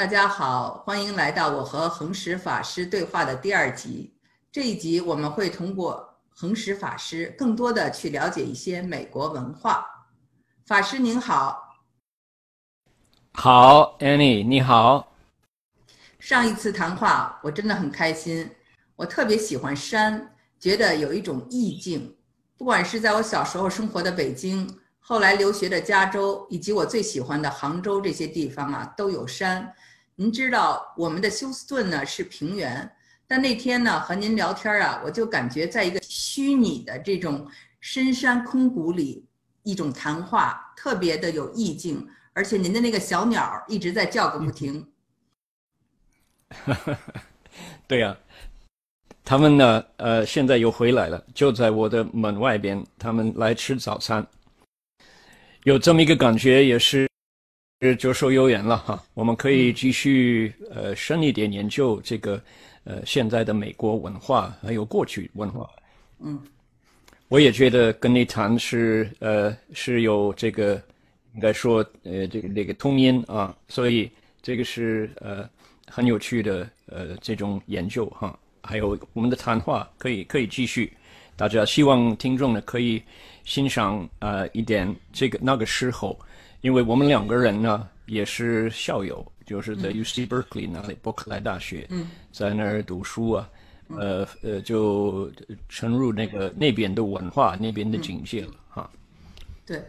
大家好，欢迎来到我和恒石法师对话的第二集。这一集我们会通过恒石法师，更多的去了解一些美国文化。法师您好，好，Annie 你好。上一次谈话我真的很开心，我特别喜欢山，觉得有一种意境。不管是在我小时候生活的北京，后来留学的加州，以及我最喜欢的杭州这些地方啊，都有山。您知道我们的休斯顿呢是平原。但那天呢，和您聊天啊，我就感觉在一个虚拟的这种深山空谷里，一种谈话特别的有意境，而且您的那个小鸟一直在叫个不停。对呀，他们呢，呃，现在又回来了，就在我的门外边，他们来吃早餐。有这么一个感觉，也是就说有缘了哈。我们可以继续呃深一点研究这个。呃，现在的美国文化还有过去文化，嗯，我也觉得跟你谈是呃是有这个应该说呃这个那个通音啊，所以这个是呃很有趣的呃这种研究哈，还有我们的谈话可以可以继续，大家希望听众呢可以欣赏啊一点这个那个时候，因为我们两个人呢也是校友。就是在 U C Berkeley 那里，伯克莱大学，在那儿读书啊，呃呃，就沉入那个那边的文化、那边的境界了哈。对，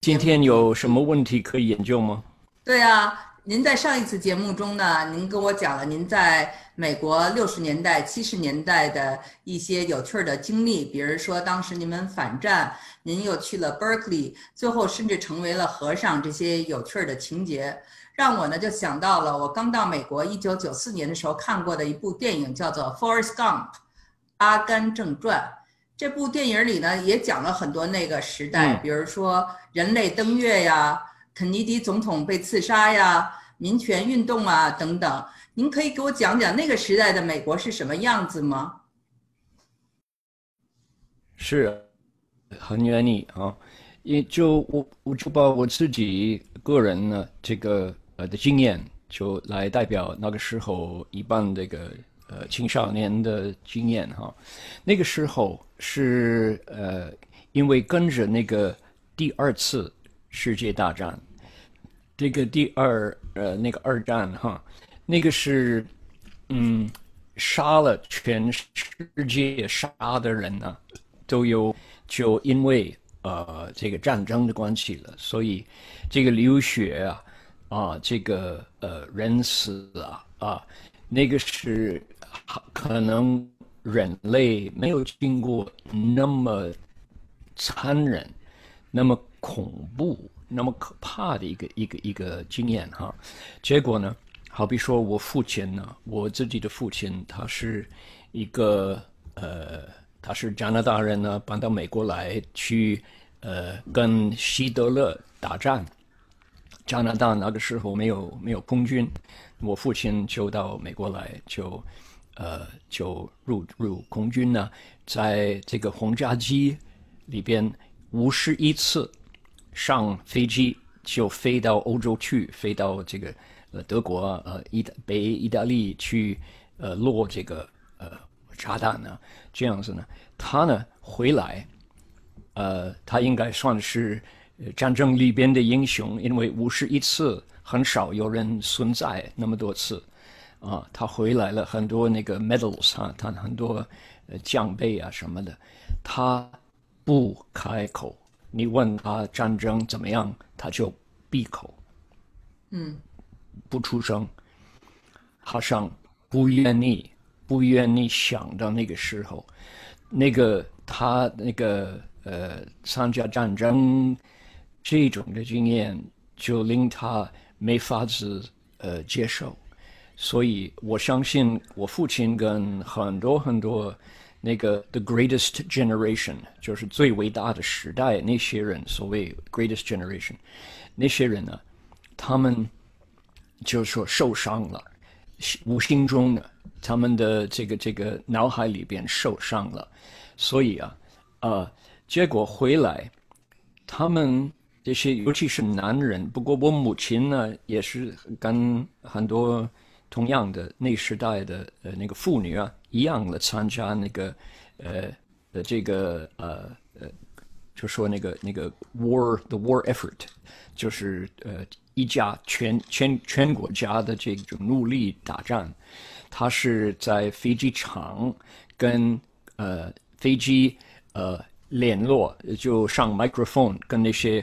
今天有什么问题可以研究吗？对啊。您在上一次节目中呢，您跟我讲了您在美国六十年代、七十年代的一些有趣的经历，比如说当时你们反战，您又去了 Berkeley，最后甚至成为了和尚，这些有趣儿的情节，让我呢就想到了我刚到美国一九九四年的时候看过的一部电影，叫做《Forrest Gump》，《阿甘正传》。这部电影里呢也讲了很多那个时代，比如说人类登月呀。肯尼迪总统被刺杀呀，民权运动啊等等，您可以给我讲讲那个时代的美国是什么样子吗？是，很愿意啊，也就我我就把我自己个人呢这个呃的经验，就来代表那个时候一般这个呃青少年的经验哈。那个时候是呃，因为跟着那个第二次。世界大战，这个第二呃那个二战哈，那个是嗯杀了全世界杀的人呢，都有就因为呃这个战争的关系了，所以这个流血啊啊这个呃人死啊啊那个是可能人类没有经过那么残忍。那么恐怖、那么可怕的一个一个一个经验哈，结果呢，好比说我父亲呢，我自己的父亲，他是一个呃，他是加拿大人呢，搬到美国来去呃跟希特勒打战。加拿大那个时候没有没有空军，我父亲就到美国来，就呃就入入空军呢，在这个轰炸机里边。五十一次上飞机就飞到欧洲去，飞到这个呃德国呃意大北意大利去呃落这个呃炸弹呢，这样子呢，他呢回来，呃他应该算是战争里边的英雄，因为五十一次很少有人存在那么多次。啊，他回来了很多那个 medals 啊，他很多呃奖杯啊什么的，他。不开口，你问他战争怎么样，他就闭口，嗯，不出声，好像不愿意，不愿意想到那个时候，那个他那个呃参加战争这种的经验，就令他没法子呃接受，所以我相信我父亲跟很多很多。那个 the greatest generation 就是最伟大的时代，那些人所谓 greatest generation，那些人呢，他们就是说受伤了，无形中呢，他们的这个这个脑海里边受伤了，所以啊，呃，结果回来，他们这些尤其是男人。不过我母亲呢，也是跟很多同样的那时代的呃那个妇女啊一样的参加那个呃的这个呃呃，就说那个那个 war the war effort，就是呃一家全全全国家的这种努力打仗。他是在飞机场跟呃飞机呃联络，就上 microphone 跟那些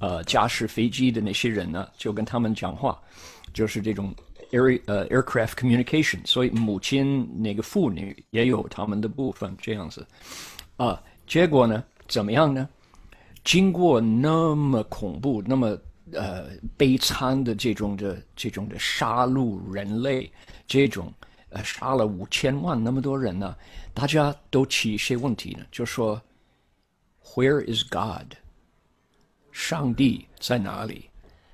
呃驾驶飞机的那些人呢，就跟他们讲话，就是这种 air 呃 aircraft communication。所以母亲那个妇女也有他们的部分这样子啊。结果呢怎么样呢？经过那么恐怖、那么呃悲惨的这种的这种的杀戮人类这种。呃，杀了五千万那么多人呢，大家都起一些问题呢，就说，Where is God？上帝在哪里？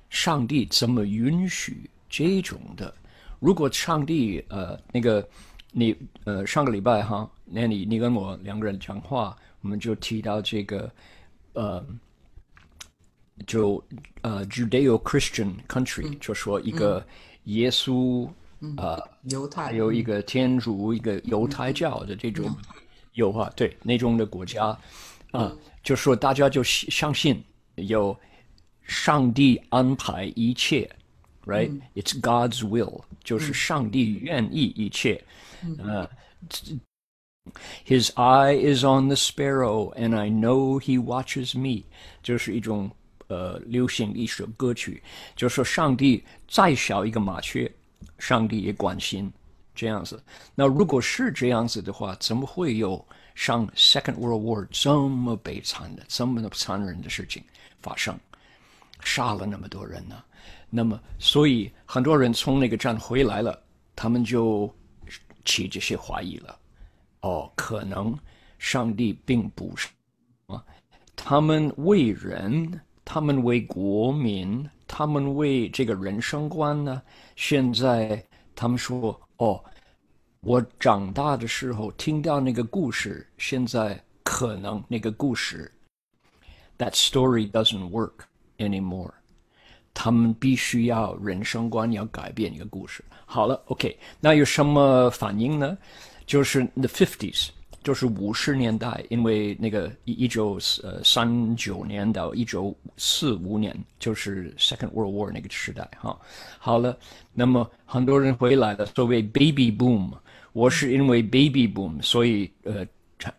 上帝怎么允许这种的？如果上帝呃那个你呃上个礼拜哈，那你你跟我两个人讲话，我们就提到这个呃，就呃 Judeo-Christian country，就说一个耶稣。呃，犹太有一个天主，一个犹太教的这种有啊，对那种的国家啊，就说大家就相信有上帝安排一切，right？It's God's will，就是上帝愿意一切。呃，His eye is on the sparrow, and I know He watches me，就是一种呃流行一首歌曲，就说上帝再小一个麻雀。上帝也关心这样子。那如果是这样子的话，怎么会有上 Second World War 这么悲惨的、这么残忍的事情发生，杀了那么多人呢？那么，所以很多人从那个战回来了，他们就起这些怀疑了。哦，可能上帝并不是啊，他们为人，他们为国民。他们为这个人生观呢，现在他们说：“哦，我长大的时候听到那个故事，现在可能那个故事，that story doesn't work anymore。他们必须要人生观要改变一个故事。好了，OK，那有什么反应呢？就是 the fifties。”就是五十年代，因为那个一一九呃三九年到一九四五年，就是 Second World War 那个时代哈。好了，那么很多人回来了，所谓 Baby Boom，我是因为 Baby Boom，所以呃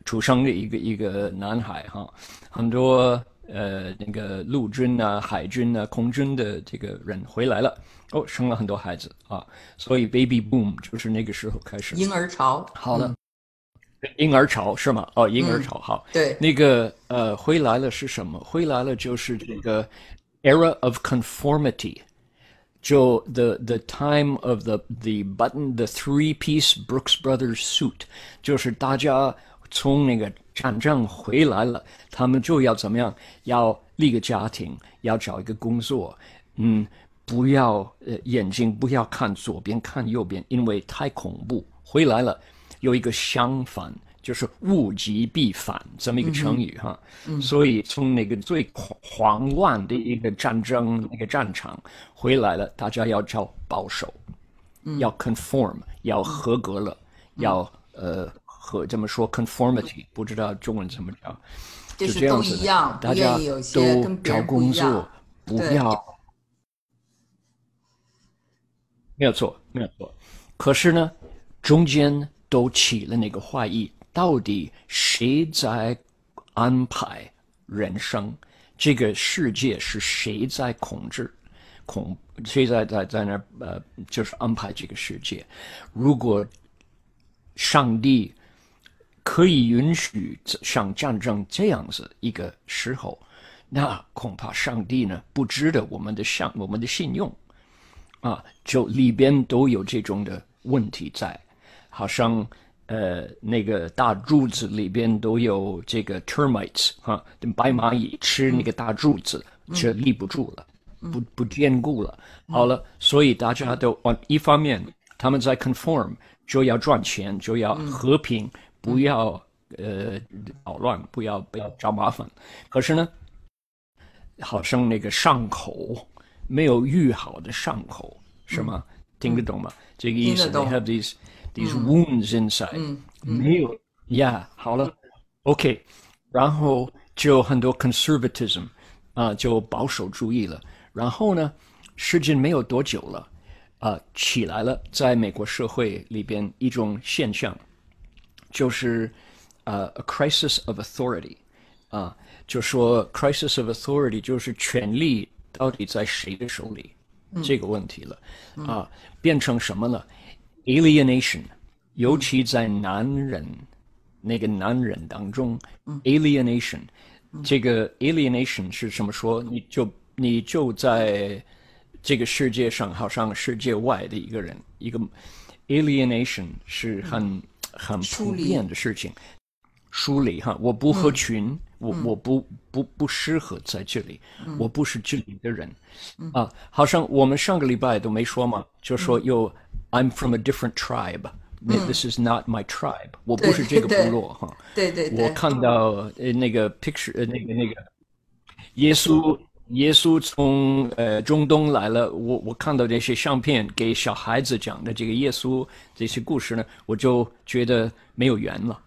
出生的一个一个男孩哈。很多呃那个陆军啊、海军啊、空军的这个人回来了，哦，生了很多孩子啊，所以 Baby Boom 就是那个时候开始婴儿潮。好了。婴儿潮是吗？哦，婴儿潮好。对，那个呃，回来了是什么？回来了就是这个 era of conformity，就 the the time of the the button the three piece Brooks Brothers suit，就是大家从那个战争回来了，他们就要怎么样？要立个家庭，要找一个工作，嗯，不要呃眼睛不要看左边看右边，因为太恐怖。回来了。有一个相反，就是物极必反这么一个成语哈，所以从那个最狂乱的一个战争那个战场回来了，大家要叫保守，要 conform，要合格了，要呃和怎么说 conformity，不知道中文怎么讲，就这样子，大家都找工作，不要，没有错，没有错，可是呢，中间。都起了那个怀疑，到底谁在安排人生？这个世界是谁在控制？控谁在在在那呃，就是安排这个世界？如果上帝可以允许像战争这样子一个时候，那恐怕上帝呢不值得我们的相我们的信用啊，就里边都有这种的问题在。好像呃，那个大柱子里边都有这个 termites 哈，白蚂蚁吃那个大柱子，就立不住了，不不坚固了。好了，所以大家都往一方面，他们在 conform，就要赚钱，就要和平，不要呃捣乱，不要不要找麻烦。可是呢，好像那个伤口没有愈好的伤口，是吗？听得懂吗？这个意思。They have these these wounds inside，没有，Yeah，好了，OK，然后就很多 conservatism，啊，就保守主义了。然后呢，时间没有多久了，啊，起来了，在美国社会里边一种现象，就是呃，a crisis of authority，啊，就说 crisis of authority 就是权力到底在谁的手里这个问题了，啊，变成什么呢？alienation，尤其在男人那个男人当中，alienation，这个 alienation 是什么？说？你就你就在这个世界上，好像世界外的一个人，一个 alienation 是很很普遍的事情。疏离哈，我不合群，我我不不不适合在这里，我不是这里的人，啊，好像我们上个礼拜都没说嘛，就说有 I'm from a different tribe，this is not my tribe，我不是这个部落哈，对对对，我看到呃那个 picture 呃那个那个耶稣耶稣从呃中东来了，我我看到这些相片给小孩子讲的这个耶稣这些故事呢，我就觉得没有缘了。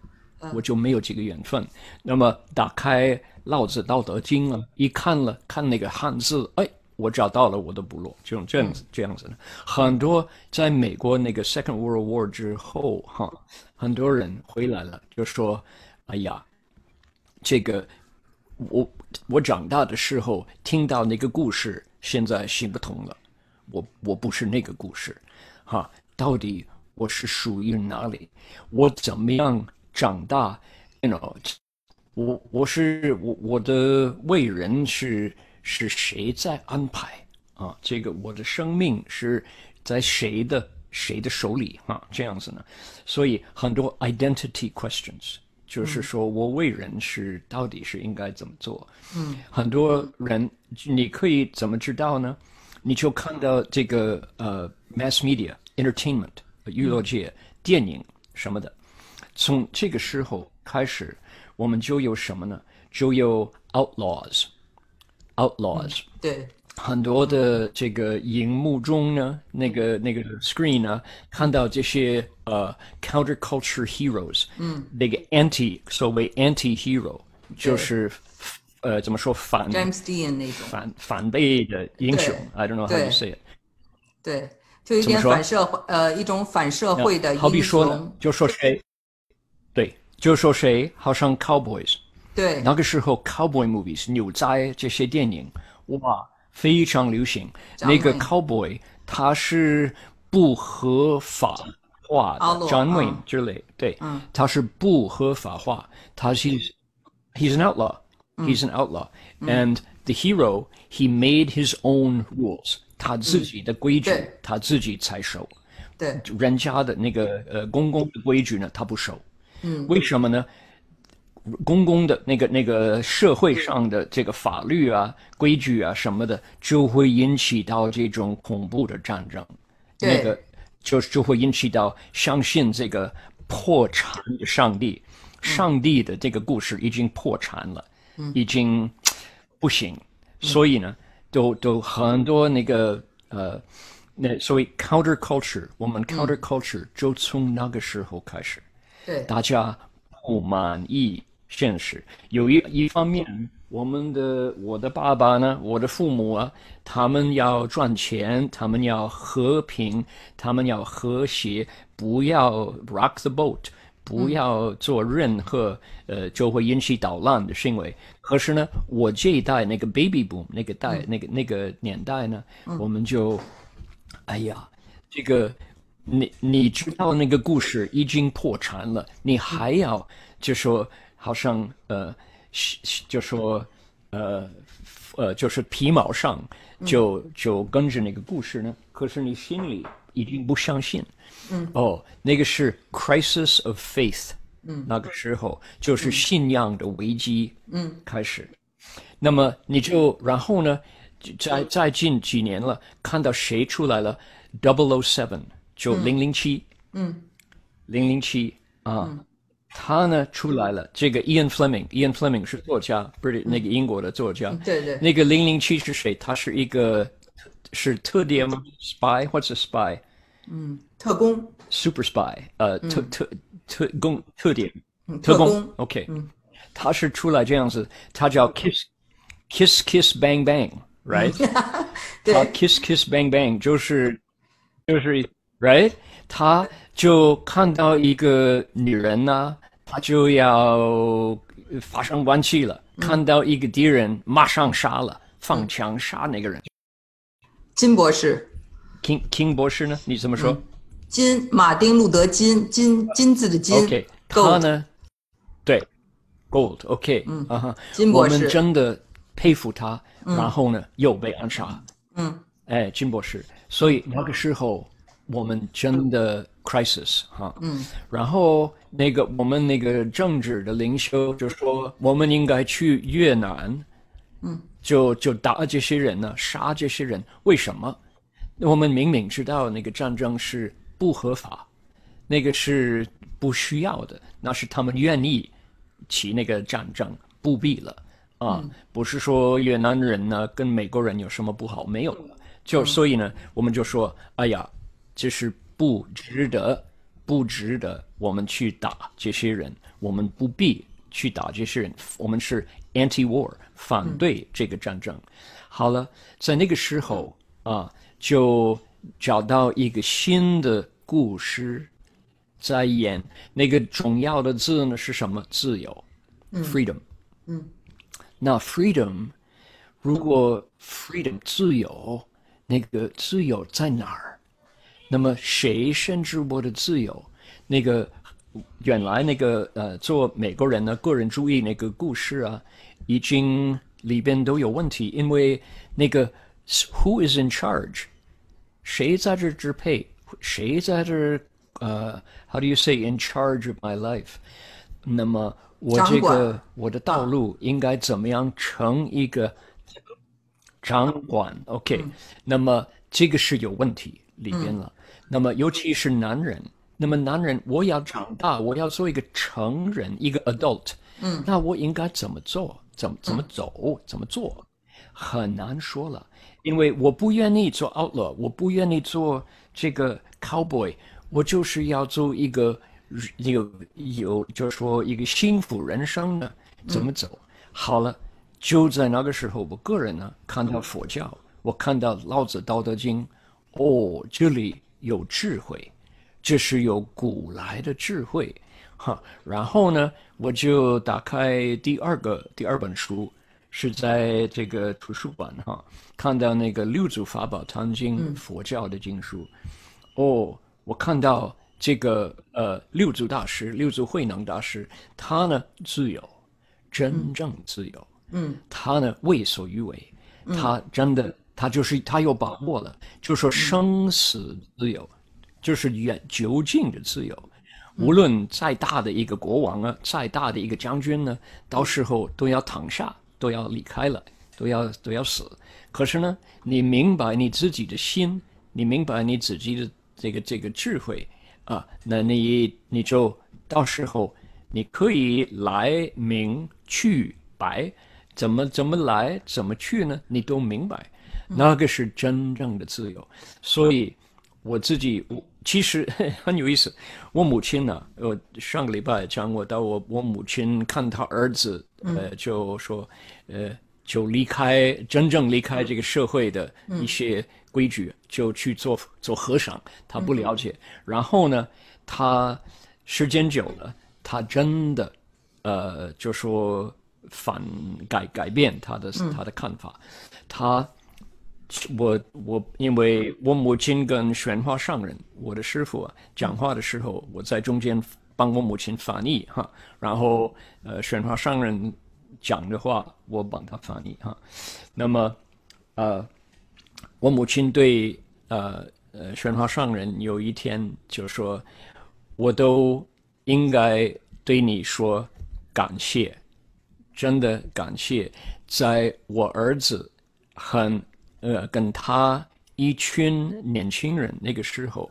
我就没有这个缘分。那么打开《老子·道德经》了，一看了看那个汉字，哎，我找到了我的部落，就这样子这样子的。很多在美国那个 Second World War 之后，哈，很多人回来了，就说：“哎呀，这个我我长大的时候听到那个故事，现在行不通了。我我不是那个故事，哈，到底我是属于哪里？我怎么样？”长大，you know，我我是我我的为人是是谁在安排啊？这个我的生命是在谁的谁的手里啊？这样子呢？所以很多 identity questions，就是说我为人是到底是应该怎么做？嗯，很多人你可以怎么知道呢？你就看到这个呃 mass media entertainment 娱乐界电影什么的。从这个时候开始，我们就有什么呢？就有 outlaws outlaws，outlaws。对，很多的这个荧幕中呢，那个那个 screen 呢，看到这些呃 counterculture heroes，嗯，那个 anti 所谓 anti hero 就是呃怎么说反 James Dean 那种反反背的英雄，I don't know how to say it。对，就一点反社会呃一种反社会的英雄。好比说呢，就说谁。对，就说谁好像 cowboys，对，那个时候 cowboy movies 牛仔这些电影哇非常流行。那个 cowboy 他是不合法化的，John Wayne 之类，对，他是不合法化，他是 he's an outlaw，he's an outlaw，and the hero he made his own rules，他自己的规矩他自己才守，对，人家的那个呃公共的规矩呢他不守。嗯，为什么呢？公共的那个那个社会上的这个法律啊、规矩啊什么的，就会引起到这种恐怖的战争。那个就就会引起到相信这个破产的上帝，上帝的这个故事已经破产了，已经不行。所以呢，都都很多那个呃，那所谓 counter culture，我们 counter culture 就从那个时候开始。对，大家不满意现实。有一一方面，我们的我的爸爸呢，我的父母啊，他们要赚钱，他们要和平，他们要和谐，不要 rock the boat，不要做任何呃就会引起捣乱的行为。可是呢，我这一代那个 baby boom 那个代那个那个年代呢，我们就，哎呀，这个。你你知道那个故事已经破产了，你还要就说好像呃，就说呃呃，就是皮毛上就就跟着那个故事呢？可是你心里已经不相信。嗯。哦，那个是 crisis of faith。嗯。那个时候就是信仰的危机。嗯。开始。那么你就然后呢？再再近几年了，看到谁出来了？Double O Seven。就零零七，嗯，零零七啊，他呢出来了，这个 Ian Fleming，Ian Fleming 是作家，不是那个英国的作家。对对。那个零零七是谁？他是一个是特点吗？Spy 或者 spy？嗯，特工。Super spy，呃，特特特工特点，特工。OK，他是出来这样子，他叫 Kiss Kiss Kiss Bang Bang，right？对。他 Kiss Kiss Bang Bang 就是就是 right？他就看到一个女人呢，他就要发生关系了。看到一个敌人，马上杀了，放枪杀那个人。金博士，King King 博士呢？你怎么说？金马丁路德金金金字的金。OK，他呢？对，Gold。OK，嗯啊哈，金博士，我们真的佩服他。然后呢，又被暗杀。嗯，哎，金博士。所以那个时候。我们真的 crisis 哈，嗯，然后那个我们那个政治的领袖就说，我们应该去越南，嗯，就就打这些人呢，杀这些人，为什么？我们明明知道那个战争是不合法，那个是不需要的，那是他们愿意起那个战争，不必了啊，不是说越南人呢跟美国人有什么不好，没有。了，就所以呢，我们就说，哎呀。就是不值得，不值得我们去打这些人，我们不必去打这些人。我们是 anti-war，反对这个战争。好了，在那个时候啊，就找到一个新的故事，在演那个重要的字呢是什么？自由，freedom。嗯，那 freedom，如果 freedom 自由，那个自由在哪儿？那么谁限制我的自由？那个原来那个呃，做美国人的，个人主义那个故事啊，已经里边都有问题。因为那个 Who is in charge？谁在这支配？谁在这呃，How do you say in charge of my life？那么我这个我的道路应该怎么样成一个掌管？OK？那么这个是有问题里边了。那么，尤其是男人，那么男人，我要长大，我要做一个成人，一个 adult，嗯，那我应该怎么做？怎么怎么走？怎么做？很难说了，因为我不愿意做 outlaw，我不愿意做这个 cowboy，我就是要做一个有有，就是说一个幸福人生的怎么走？好了，就在那个时候，我个人呢看到佛教，我看到老子《道德经》，哦，这里。有智慧，这是有古来的智慧，哈。然后呢，我就打开第二个第二本书，是在这个图书馆哈，看到那个《六祖法宝藏经》佛教的经书。哦，我看到这个呃六祖大师、六祖慧能大师，他呢自由，真正自由。嗯，他呢为所欲为，他真的。他就是他有把握了，就说生死自由，就是远究竟的自由。无论再大的一个国王啊，再大的一个将军呢，到时候都要躺下，都要离开了，都要都要死。可是呢，你明白你自己的心，你明白你自己的这个这个智慧啊，那你你就到时候你可以来明去白，怎么怎么来怎么去呢？你都明白。那个是真正的自由，所以我自己我其实 很有意思。我母亲呢，我上个礼拜讲我到我我母亲看她儿子，呃，就说，呃，就离开真正离开这个社会的一些规矩，就去做做和尚。他不了解，然后呢，他时间久了，他真的，呃，就说反改改变他的他的看法，他。我我因为我母亲跟玄化上人，我的师傅啊，讲话的时候，我在中间帮我母亲翻译哈，然后呃玄化上人讲的话，我帮他翻译哈。那么呃，我母亲对呃呃玄化上人有一天就说，我都应该对你说感谢，真的感谢，在我儿子很。呃，跟他一群年轻人那个时候，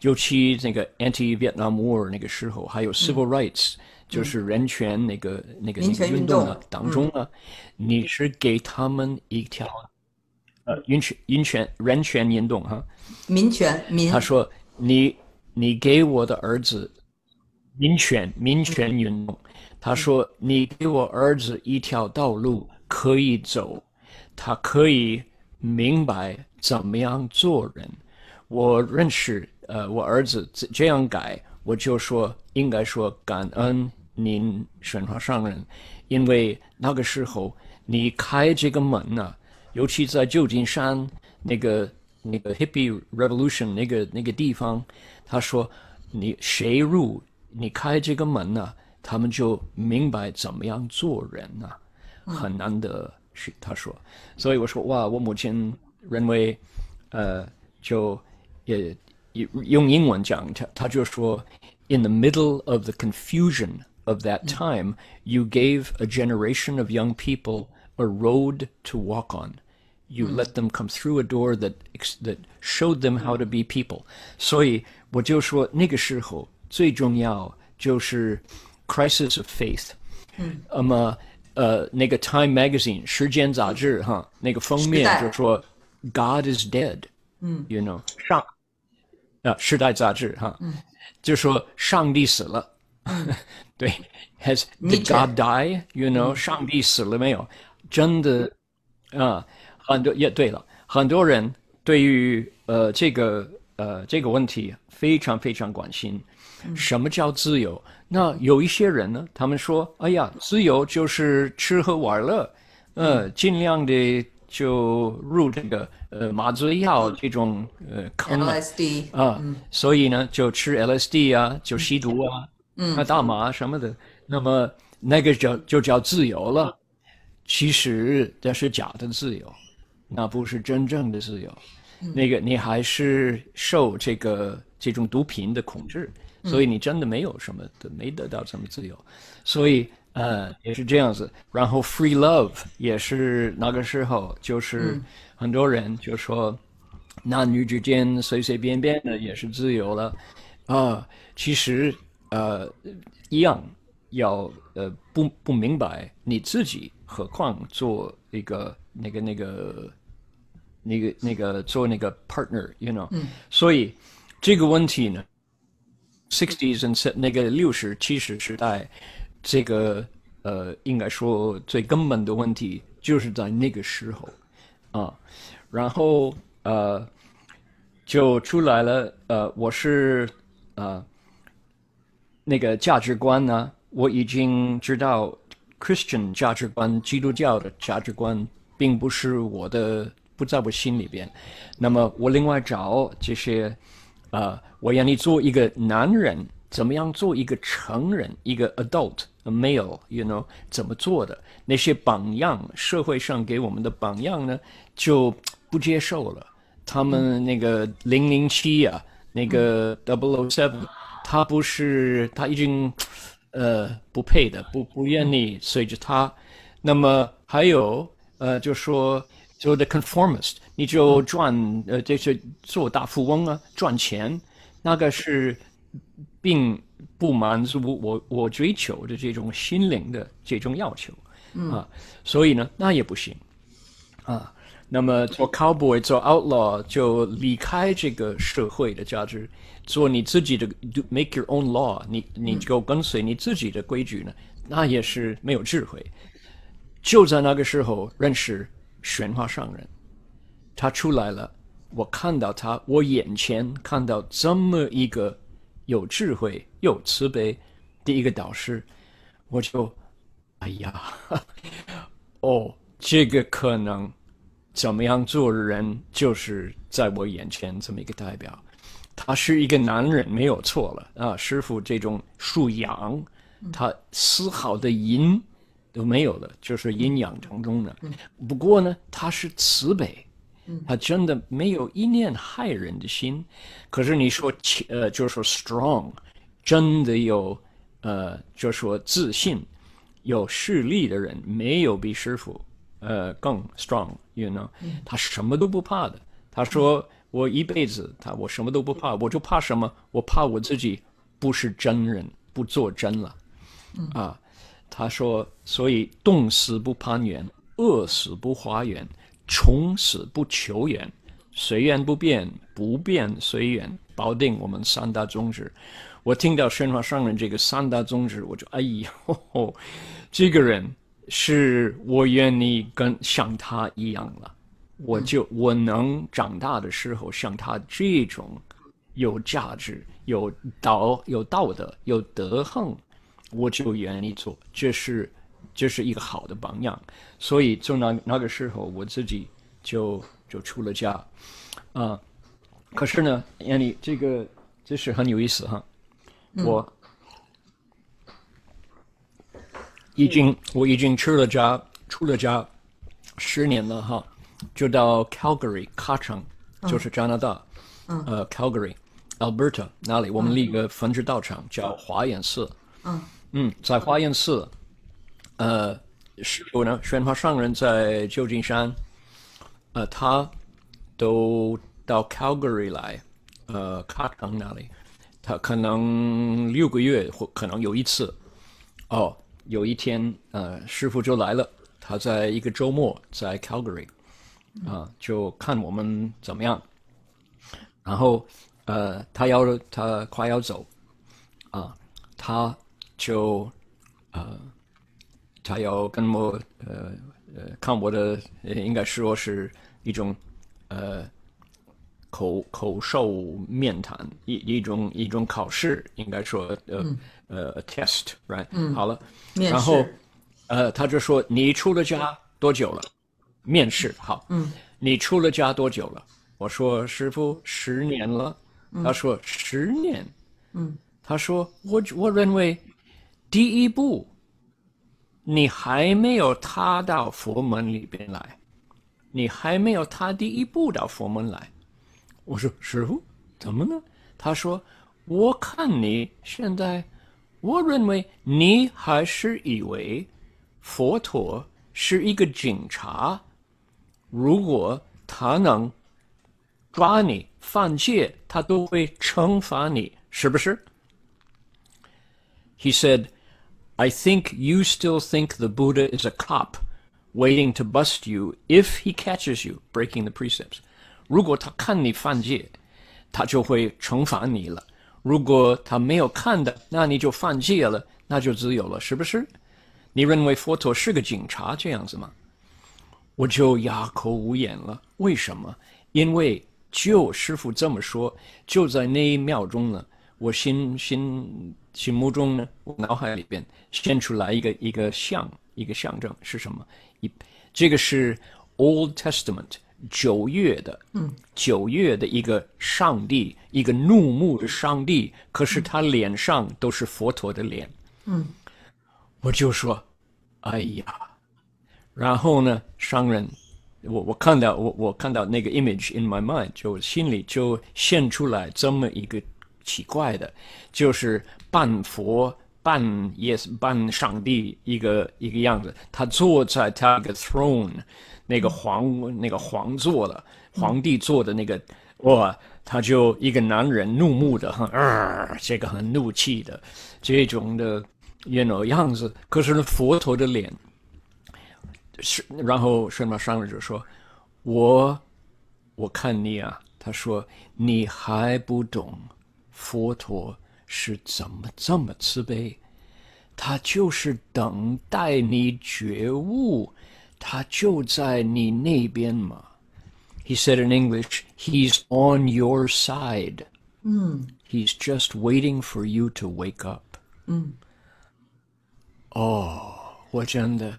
尤其那个 anti-Vietnam War 那个时候，还有 civil rights 就是人权那个那个运那个运动啊动。当中呢，你是给他们一条呃人权人权人权运动哈。民权民。他说：“你你给我的儿子民权民权运动。”他说：“你给我儿子一条道路可以走，他可以明白怎么样做人。我认识呃，我儿子这这样改，我就说应该说感恩您选华上人，因为那个时候你开这个门呢、尤其在旧金山那个那个 hippie revolution 那个那个地方，他说你谁入你开这个门呢、他们就明白怎么样做人呐、很难得是他说，所以我说哇，我母亲认为，呃，就也也用英文讲，他他就说，in the middle of the confusion of that time, you gave a generation of young people a road to walk on. You let them come through a door that ex- that showed them how to be people. 所以我就说那个时候最重要就是 crisis of faith。那么 呃，那个 time magazine 时间杂志哈，那个封面就说 god is dead。嗯，you know，上，啊，时代杂志哈，就说上帝死了，对，has did god die，you know，上帝死了没有？真的，啊，很多，也对了，很多人对于呃这个。呃这个问题非常非常关心。什么叫自由？那有一些人呢，他们说：“哎呀，自由就是吃喝玩乐，呃，尽量的就入这个呃麻醉药这种呃坑啊 LSD 啊，所以呢就吃 LSD 啊，就吸毒啊，嗯，大麻什么的，那么那个叫就叫自由了。其实这是假的自由，那不是真正的自由。那个你还是受这个这种毒品的控制，所以你真的没有什么的，没得到什么自由。所以呃也是这样子。然后 free love 也是那个时候，就是很多人就说男女之间随随便便的也是自由了啊。其实呃一样要呃不不明白你自己，何况做一个那个那个那个那个做那个 partner，you know，、所以这个问题呢，sixties and 那个六十七十时代，这个呃应该说最根本的问题就是在那个时候。啊，然后呃就出来了，呃我是呃那个价值观呢，我已经知道 Christian 价值观，基督教的价值观，并不是我的，不在我心里边。那么我另外找这些，呃，我让你做一个男人，怎么样做一个成人，一个 adult male，you know，怎么做的？那些榜样，社会上给我们的榜样呢，就不接受了。他们那个零零七啊，那个 double seven，他不是他已经呃不配的，不不愿意随着他。那么还有呃，就说就 the conformist，你就赚呃就是做大富翁啊，赚钱，那个是并不满足我我追求的这种心灵的这种要求啊，所以呢，那也不行啊。那么做 cowboy 做 outlaw 就离开这个社会的价值，做你自己的 do make your own law，你你就跟随你自己的规矩呢，那也是没有智慧。就在那个时候认识玄化上人，他出来了，我看到他，我眼前看到这么一个有智慧有慈悲的一个导师，我就，哎呀，哦，这个可能怎么样做人，就是在我眼前这么一个代表。他是一个男人，没有错了啊！师傅这种属阳，他丝毫的阴都没有的，就是阴阳当中的。不过呢，他是慈悲，他真的没有一念害人的心。可是你说呃，就是说 strong，真的有呃，就说自信、有势力的人，没有比师傅呃更 strong，you know，他什么都不怕的。他说我一辈子，他我什么都不怕，我就怕什么？我怕我自己不是真人，不做真了。啊，他说，所以冻死不攀援，饿死不花援，穷死不求援，随缘不变，不变随缘，保定我们三大宗旨。我听到宣化上人这个三大宗旨，我就哎呀，这个人是我愿意跟像他一样了。我就我能长大的时候，像他这种有价值、有道、有道德、有德行，我就愿意做。这是这是一个好的榜样。所以从那那个时候，我自己就就出了家啊。可是呢，眼里这个这是很有意思哈。我已经我已经出了家，出了家十年了哈。就到 Calgary 卡城，就是加拿大，呃，Calgary Alberta 那里，我们立个分支道场叫华严寺。嗯嗯，在华严寺，呃，师傅呢，宣化上人在旧金山，呃，他都到 Calgary 来，呃，卡城那里，他可能六个月或可能有一次，哦，有一天，呃，师傅就来了，他在一个周末在 Calgary。啊，就看我们怎么样。然后，呃，他要他快要走，啊，他就，呃，他要跟我，呃呃，看我的，应该说是一种，呃，口口授面谈，一一种一种考试，应该说，呃呃，test，right？嗯，好了，然后，呃，他就说你出了家多久了？面试好，嗯，你出了家多久了？我说师傅十年了。他说十年，嗯，他说我我认为第一步你还没有踏到佛门里边来，你还没有踏第一步到佛门来。我说师傅怎么呢？他说我看你现在，我认为你还是以为佛陀是一个警察。如果他能抓你犯戒，他都会惩罚你，是不是？He said, I think you still think the Buddha is a cop waiting to bust you if he catches you breaking the precepts. 如果他看你犯戒，他就会惩罚你了。如果他没有看的，那你就犯戒了，那就自由了，是不是？你认为佛陀是个警察这样子吗？我就哑口无言了。为什么？因为就师傅这么说，就在那一秒钟呢，我心心心目中呢，我脑海里边现出来一个一个像，一个象征是什么？一这个是 Old Testament 九月的，嗯，九月的一个上帝，一个怒目的上帝，可是他脸上都是佛陀的脸，嗯，我就说，哎呀。然后呢，商人，我我看到我我看到那个 image in my mind，就心里就现出来这么一个奇怪的，就是半佛半 yes 半上帝一个一个样子，他坐在他个 throne 那个皇那个皇座的皇帝坐的那个哇，他就一个男人怒目的很啊，这个很怒气的这种的 you know 样子，可是佛陀的脸。是，然后圣马商人就说：“我，我看你啊。”他说：“你还不懂佛陀是怎么这么慈悲？他就是等待你觉悟，他就在你那边嘛。” He said in English, "He's on your side." 嗯，He's just waiting for you to wake up. 嗯，哦，我真的。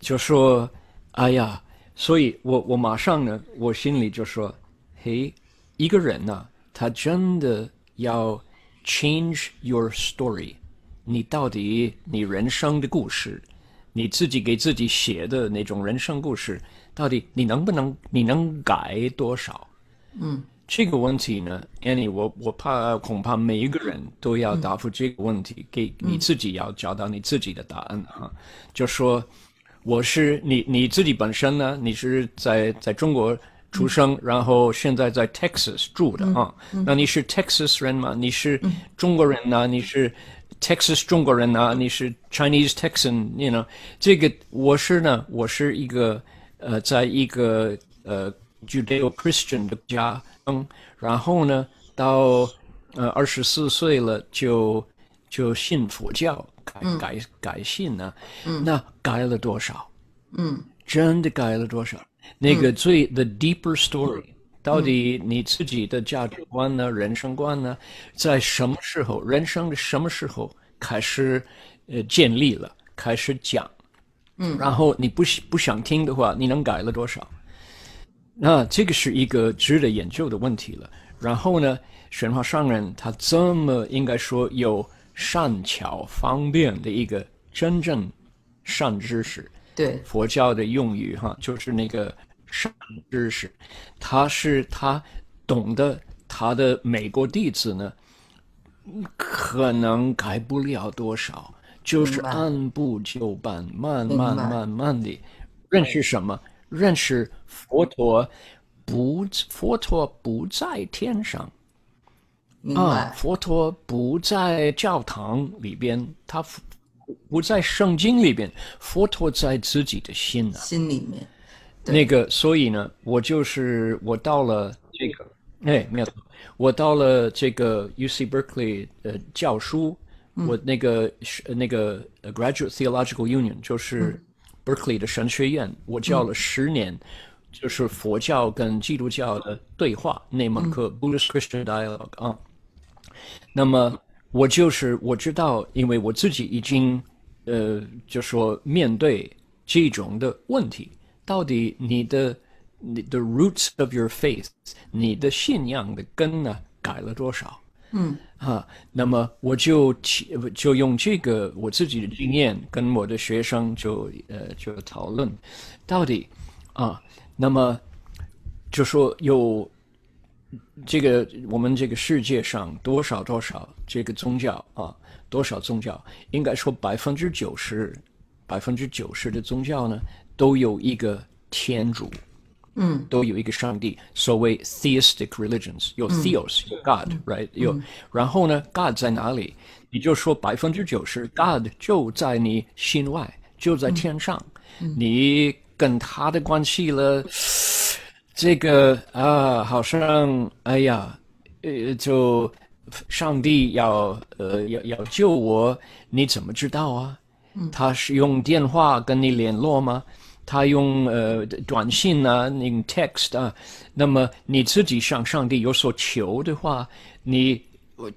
就说：“哎呀，所以我我马上呢，我心里就说：嘿，一个人呢， 他真的要 change your story。你到底你人生的故事，你自己给自己写的那种人生故事，到底你能不能你能改多少？嗯，这个问题呢，Annie，我我怕恐怕每一个人都要答复这个问题，给你自己要找到你自己的答案哈，就说。”我是你你自己本身呢？你是在在中国出生，然后现在在 Texas 住的啊？那你是 Texas 人吗？你是中国人呢？你是 Texas 中国人呐，你是 Chinese Texan，you know，这个我是呢，我是一个呃，在一个呃 Judeo-Christian 的家，嗯，然后呢，到呃二十四岁了就就信佛教，改改改信呢，嗯，那改了多少？嗯，真的改了多少？那个最 the deeper story，到底你自己的价值观呢、人生观呢，在什么时候，人生的什么时候开始呃建立了，开始讲？嗯，然后你不不想听的话，你能改了多少？那这个是一个值得研究的问题了。然后呢，神话上人他这么应该说有善巧方便的一个真正善知识，对，佛教的用语哈，就是那个上知识，他是他懂得他的美国弟子呢，可能改不了多少，就是按部就班，慢慢慢慢的认识什么？认识佛陀不佛陀不在天上。啊，佛陀不在教堂里边，他不不在圣经里边，佛陀在自己的心啊。心里面，那个，所以呢，我就是我到了这个，哎，没有错，我到了这个 U C Berkeley 呃教书，我那个是那个呃 Graduate Theological Union 就是 Berkeley 的神学院，我教了十年，就是佛教跟基督教的对话那门课 Buddhist Christian Dialogue 啊。那么我就是我知道，因为我自己已经呃，就说面对这种的问题，到底你的你的 roots of your faith，你的信仰的根呢改了多少？嗯啊，那么我就起就用这个我自己的经验跟我的学生就呃就讨论，到底啊，那么就说有这个我们这个世界上多少多少这个宗教啊，多少宗教，应该说百分之九十百分之九十的宗教呢都有一个天主。嗯都有一个上帝，所谓 theistic religions，有 theos，、有 God，right？有，然后呢，God 在哪里？你就说百分之九十 God 就在你心外，就在天上，你跟他的关系了，这个啊，好像哎呀，呃，就上帝要呃要要救我，你怎么知道啊？他是用电话跟你联络吗？他用呃短信啊，那个 text 啊，那么你自己向上帝有所求的话，你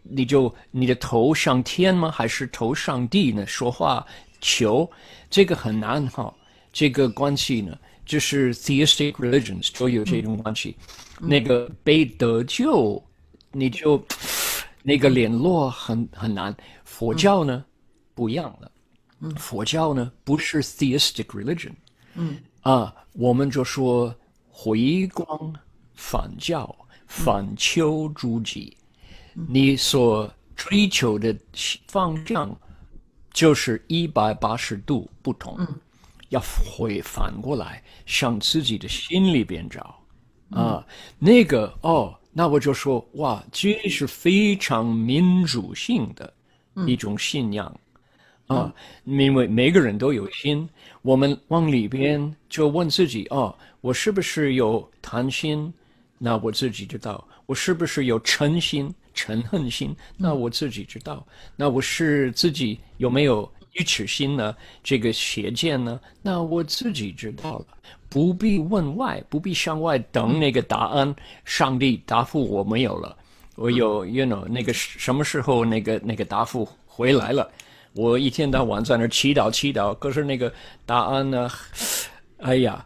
你就你的头上天吗？还是头上帝呢？说话求这个很难哈，这个关系呢，就是 theistic religions 都有这种关系。那个被得救，你就那个联络很很难。佛教呢不一样了，佛教呢不是 theistic religion。嗯啊，我们就说回光返教，反求诸己。你所追求的方向就是一百八十度不同，要回反过来向自己的心里边找啊。那个哦，那我就说哇，这是非常民主性的一种信仰。啊，因为每个人都有心，我们往里边就问自己：哦，我是不是有贪心？那我自己知道。我是不是有嗔心、嗔恨心？那我自己知道。那我是自己有没有愚痴心呢？这个邪见呢？那我自己知道了，不必问外，不必向外等那个答案。上帝答复我没有了，我有，you know，那个什么时候那个那个答复回来了？我一天到晚在那祈祷祈祷，可是那个答案呢？哎呀，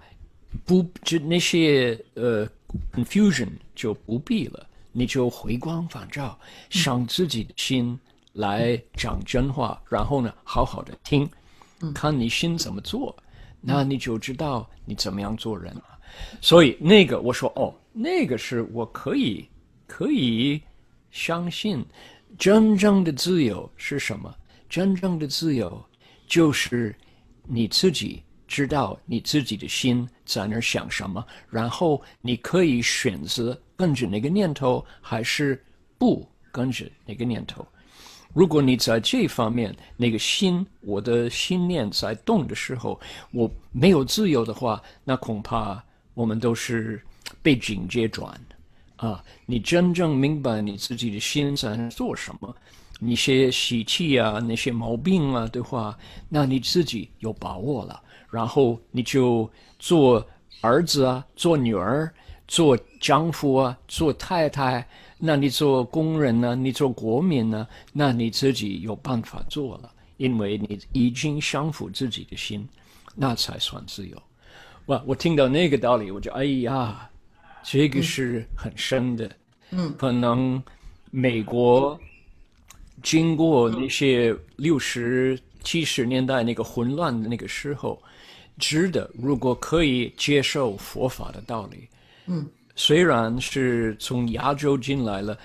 不，就那些呃 confusion 就不必了，你就回光返照，向自己的心来讲真话，然后呢，好好的听，看你心怎么做，那你就知道你怎么样做人了。所以那个我说哦，那个是我可以可以相信，真正的自由是什么？真正的自由就是你自己知道你自己的心在那儿想什么，然后你可以选择跟着那个念头，还是不跟着那个念头。如果你在这方面那个心，我的心念在动的时候，我没有自由的话，那恐怕我们都是被警戒转啊！你真正明白你自己的心在做什么，那些习气啊，那些毛病啊的话，那你自己有把握了，然后你就做儿子啊，做女儿，做丈夫啊，做太太。那你做工人呢？你做国民呢？那你自己有办法做了，因为你已经降服自己的心，那才算自由。哇！我听到那个道理，我就哎呀，这个是很深的。嗯，可能美国经过那些六十七十年代那个混乱的那个时候，值得如果可以接受佛法的道理，嗯。虽然是从亚洲进来了，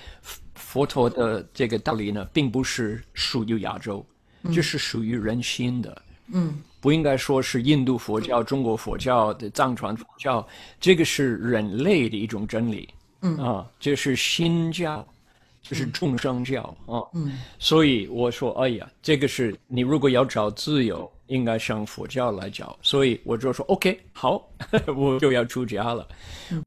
佛陀的这个道理呢，并不是属于亚洲，这是属于人心的。嗯，不应该说是印度佛教、中国佛教的藏传佛教，这个是人类的一种真理。嗯啊，这是新教，这是众生教啊。嗯，所以我说，哎呀，这个是你如果要找自由，应该向佛教来找。所以我就说，OK，好，我就要出家了。